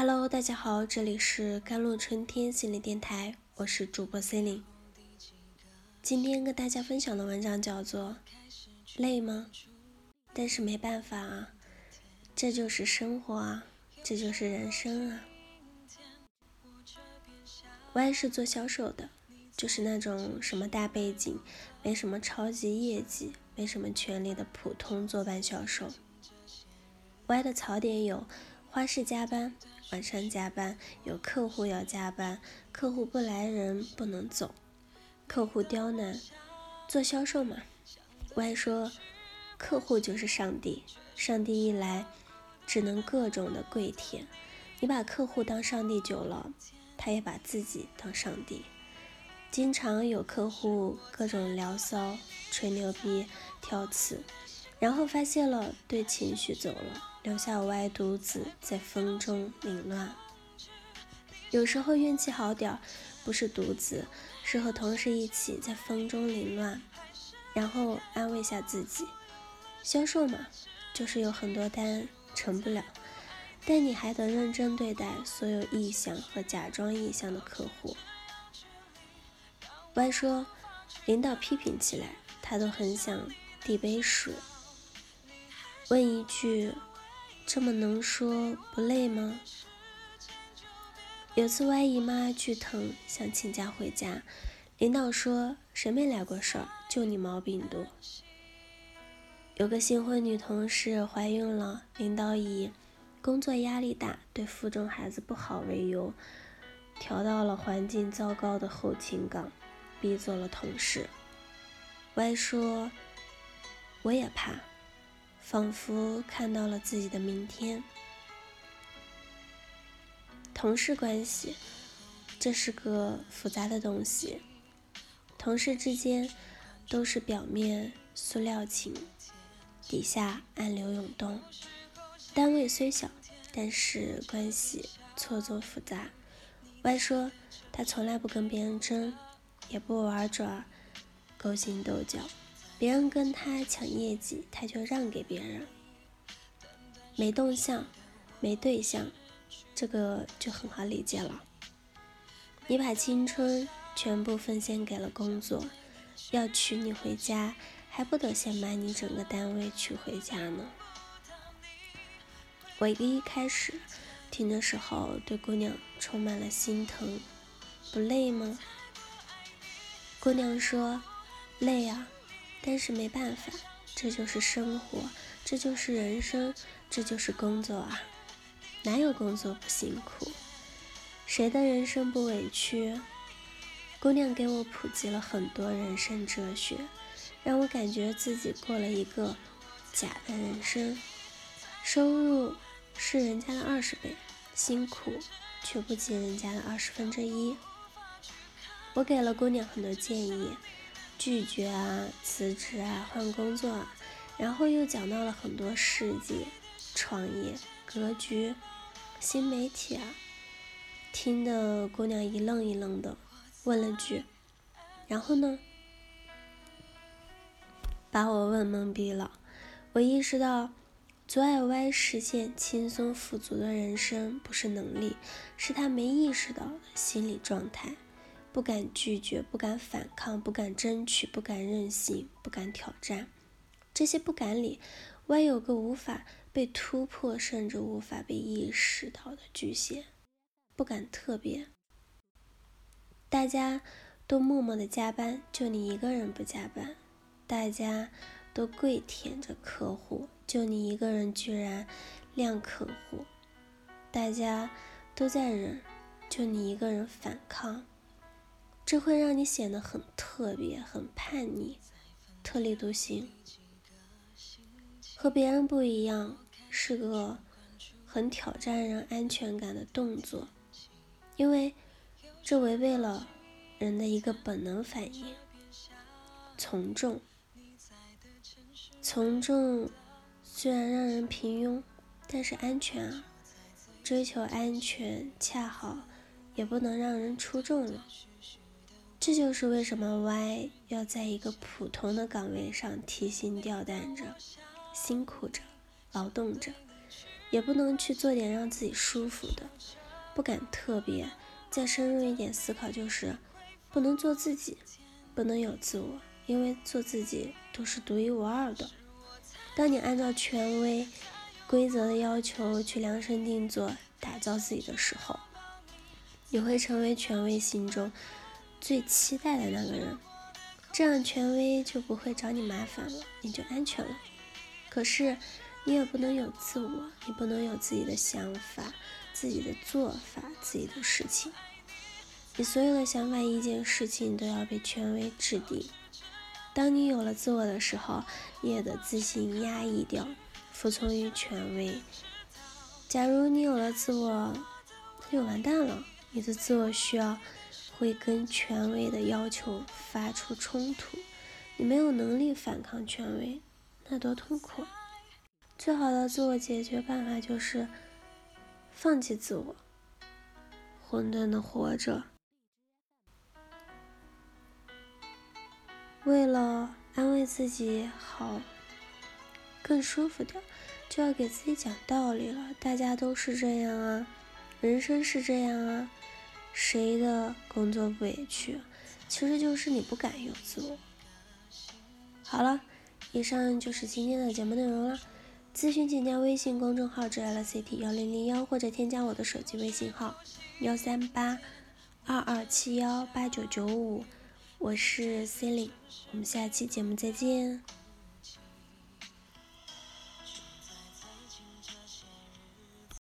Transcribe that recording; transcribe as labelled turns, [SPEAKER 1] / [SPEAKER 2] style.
[SPEAKER 1] Hello，大家好，这里是甘露春天心理电台，我是主播 c e l i n e 今天跟大家分享的文章叫做《累吗？但是没办法啊，这就是生活啊，这就是人生啊。》我也是做销售的，就是那种什么大背景、没什么超级业绩、没什么权利的普通坐班销售。歪的槽点有花式加班。晚上加班，有客户要加班，客户不来人不能走，客户刁难，做销售嘛。我还说，客户就是上帝，上帝一来，只能各种的跪舔。你把客户当上帝久了，他也把自己当上帝。经常有客户各种聊骚、吹牛逼、挑刺，然后发泄了，对情绪走了。留下我爱独子在风中凌乱。有时候运气好点，不是独子，是和同事一起在风中凌乱，然后安慰下自己。销售嘛，就是有很多单成不了，但你还得认真对待所有意向和假装意向的客户。歪说，领导批评起来，他都很想递杯水，问一句。这么能说不累吗？有次歪姨妈巨疼，想请假回家，领导说谁没来过事儿，就你毛病多。有个新婚女同事怀孕了，领导以工作压力大、对腹中孩子不好为由，调到了环境糟糕的后勤岗，逼走了同事。歪说我也怕。仿佛看到了自己的明天。同事关系，这是个复杂的东西。同事之间都是表面塑料情，底下暗流涌动。单位虽小，但是关系错综复杂。外说他从来不跟别人争，也不玩转勾心斗角。别人跟他抢业绩，他就让给别人。没动向，没对象，这个就很好理解了。你把青春全部奉献给了工作，要娶你回家，还不得先把你整个单位娶回家呢？我一开始听的时候，对姑娘充满了心疼。不累吗？姑娘说：“累啊。”但是没办法，这就是生活，这就是人生，这就是工作啊！哪有工作不辛苦？谁的人生不委屈？姑娘给我普及了很多人生哲学，让我感觉自己过了一个假的人生。收入是人家的二十倍，辛苦却不及人家的二十分之一。我给了姑娘很多建议。拒绝啊，辞职啊，换工作，啊，然后又讲到了很多事迹、创业格局、新媒体啊，听得姑娘一愣一愣的，问了句：“然后呢？”把我问懵逼了。我意识到，阻碍 Y 实现轻松富足的人生，不是能力，是他没意识到的心理状态。不敢拒绝，不敢反抗，不敢争取，不敢任性，不敢挑战。这些不敢里，歪有个无法被突破，甚至无法被意识到的局限。不敢特别。大家都默默的加班，就你一个人不加班；大家都跪舔着客户，就你一个人居然亮客户；大家都在忍，就你一个人反抗。这会让你显得很特别、很叛逆、特立独行，和别人不一样，是个很挑战人安全感的动作，因为这违背了人的一个本能反应——从众。从众虽然让人平庸，但是安全啊！追求安全，恰好也不能让人出众了。这就是为什么 Y 要在一个普通的岗位上提心吊胆着、辛苦着、劳动着，也不能去做点让自己舒服的，不敢特别。再深入一点思考，就是不能做自己，不能有自我，因为做自己都是独一无二的。当你按照权威规则的要求去量身定做打造自己的时候，你会成为权威心中最期待的那个人，这样权威就不会找你麻烦了，你就安全了。可是你也不能有自我，你不能有自己的想法、自己的做法、自己的事情。你所有的想法、意见、事情都要被权威制定。当你有了自我的时候，你也得自信压抑掉，服从于权威。假如你有了自我，那就完蛋了。你的自我需要会跟权威的要求发出冲突，你没有能力反抗权威，那多痛苦！最好的自我解决办法就是放弃自我，混沌的活着。为了安慰自己好，更舒服点，就要给自己讲道理了。大家都是这样啊，人生是这样啊。谁的工作不委屈？其实就是你不敢有自我。好了，以上就是今天的节目内容了。咨询请加微信公众号 “jlct 幺零零幺”或者添加我的手机微信号幺三八二二七幺八九九五，我是 c e l i n e 我们下期节目再见。